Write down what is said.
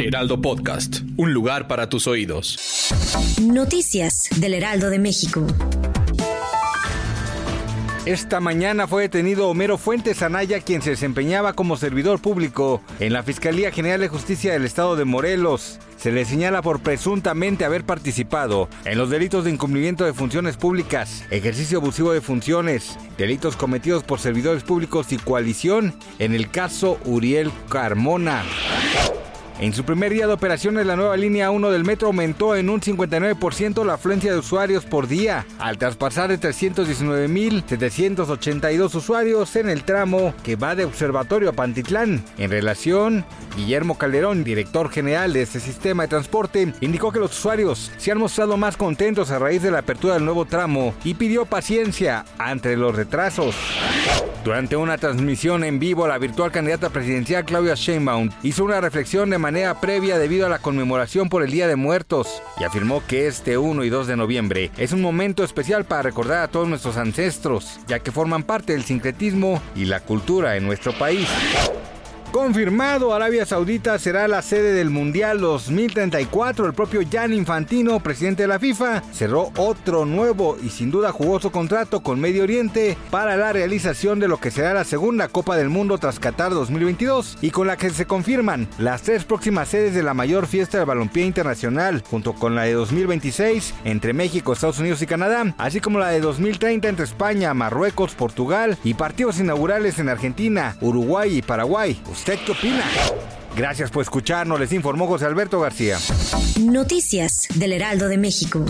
Heraldo Podcast, un lugar para tus oídos. Noticias del Heraldo de México. Esta mañana fue detenido Homero Fuentes Anaya, quien se desempeñaba como servidor público en la Fiscalía General de Justicia del Estado de Morelos. Se le señala por presuntamente haber participado en los delitos de incumplimiento de funciones públicas, ejercicio abusivo de funciones, delitos cometidos por servidores públicos y coalición en el caso Uriel Carmona. En su primer día de operaciones, la nueva línea 1 del metro aumentó en un 59% la afluencia de usuarios por día, al traspasar de 319.782 usuarios en el tramo que va de Observatorio a Pantitlán. En relación, Guillermo Calderón, director general de este sistema de transporte, indicó que los usuarios se han mostrado más contentos a raíz de la apertura del nuevo tramo y pidió paciencia ante los retrasos. Durante una transmisión en vivo, la virtual candidata presidencial Claudia Sheinbaum hizo una reflexión de manera previa debido a la conmemoración por el Día de Muertos y afirmó que este 1 y 2 de noviembre es un momento especial para recordar a todos nuestros ancestros, ya que forman parte del sincretismo y la cultura en nuestro país. Confirmado, Arabia Saudita será la sede del Mundial 2034. El propio Jan Infantino, presidente de la FIFA, cerró otro nuevo y sin duda jugoso contrato con Medio Oriente para la realización de lo que será la segunda Copa del Mundo tras Qatar 2022 y con la que se confirman las tres próximas sedes de la mayor fiesta del balompié internacional, junto con la de 2026 entre México, Estados Unidos y Canadá, así como la de 2030 entre España, Marruecos, Portugal y partidos inaugurales en Argentina, Uruguay y Paraguay. ¿Usted qué opina? Gracias por escucharnos, les informó José Alberto García. Noticias del Heraldo de México.